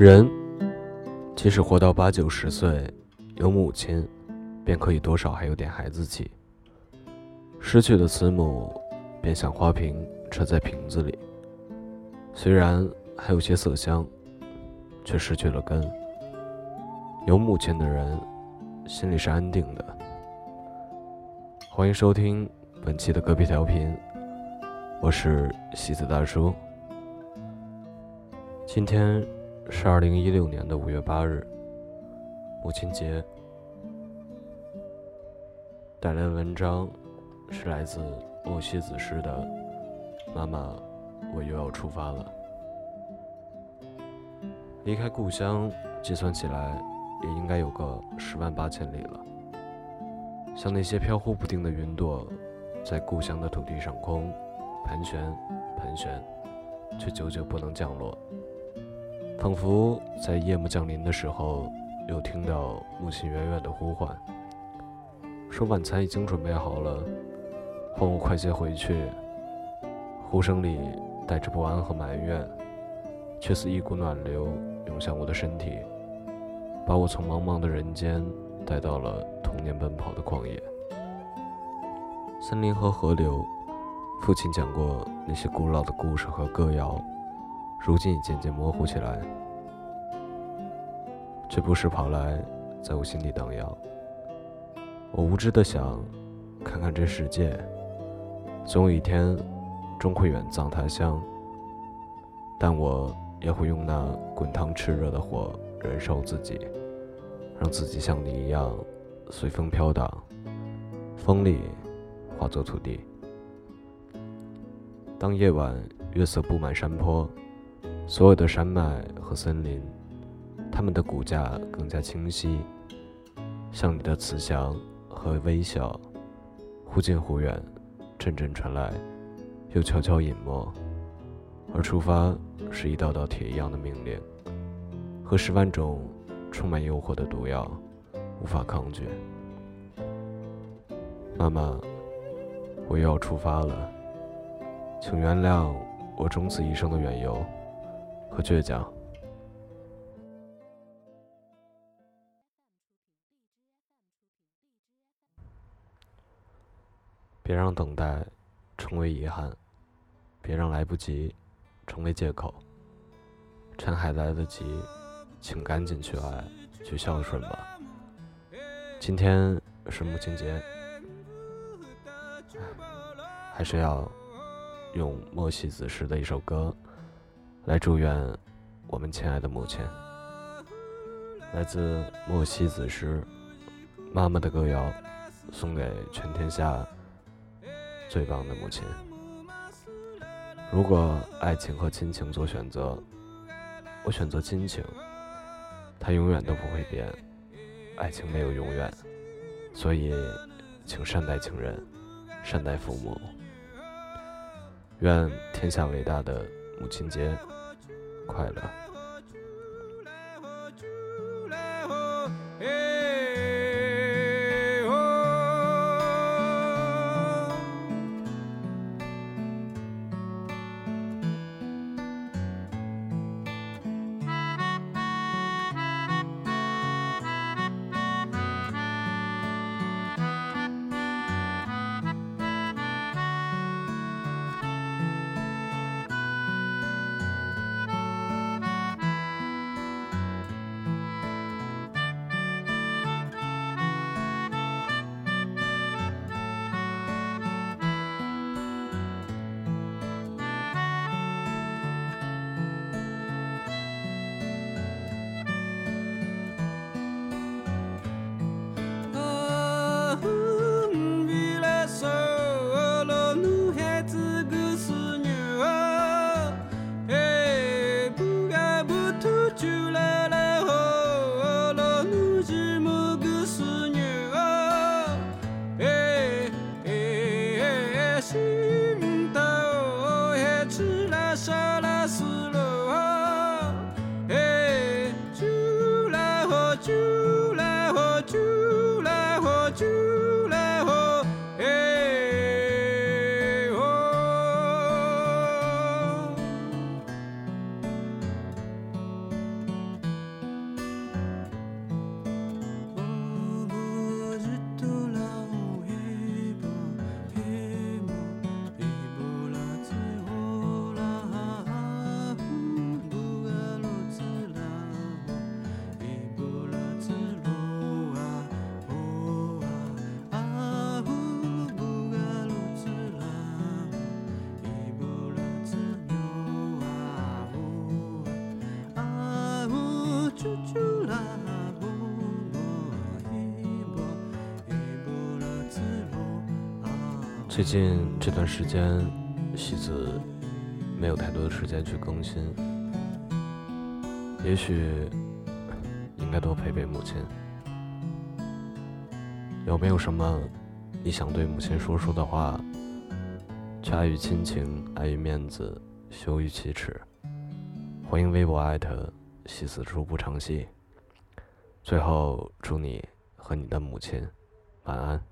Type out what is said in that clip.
人即使活到八九十岁，有母亲，便可以多少还有点孩子气。失去了慈母，便像花瓶插在瓶子里，虽然还有些色香，却失去了根。有母亲的人，心里是安定的。欢迎收听本期的隔壁调频，我是西子大叔。今天。是二零一六年的五月八日，母亲节。带来的文章是来自莫西子诗的《妈妈，我又要出发了》。离开故乡，计算起来也应该有个十万八千里了。像那些飘忽不定的云朵，在故乡的土地上空盘旋盘旋，却久久不能降落。仿佛在夜幕降临的时候，又听到母亲远远的呼唤，说晚餐已经准备好了，唤我快些回去。呼声里带着不安和埋怨，却似一股暖流涌向我的身体，把我从茫茫的人间带到了童年奔跑的旷野。森林和河流，父亲讲过那些古老的故事和歌谣。如今已渐渐模糊起来，却不时跑来，在我心里荡漾。我无知的想，看看这世界，总有一天，终会远葬他乡。但我也会用那滚烫炽热的火燃烧自己，让自己像你一样，随风飘荡，风里化作土地。当夜晚月色布满山坡。所有的山脉和森林，它们的骨架更加清晰，像你的慈祥和微笑，忽近忽远，阵阵传来，又悄悄隐没。而出发是一道道铁一样的命令，和十万种充满诱惑的毒药，无法抗拒。妈妈，我又要出发了，请原谅我终此一生的远游。和倔强，别让等待成为遗憾，别让来不及成为借口。趁还来得及，请赶紧去爱，去孝顺吧。今天是母亲节，还是要用莫西子诗的一首歌。来祝愿我们亲爱的母亲，来自莫西子诗《妈妈的歌谣》，送给全天下最棒的母亲。如果爱情和亲情做选择，我选择亲情，它永远都不会变。爱情没有永远，所以请善待情人，善待父母。愿天下伟大的母亲节！快乐。you. 最近这段时间，西子没有太多的时间去更新，也许应该多陪陪母亲。有没有什么你想对母亲说说的话？却碍于亲情，碍于面子，羞于启齿。欢迎微博艾特西子初不长戏。最后，祝你和你的母亲晚安。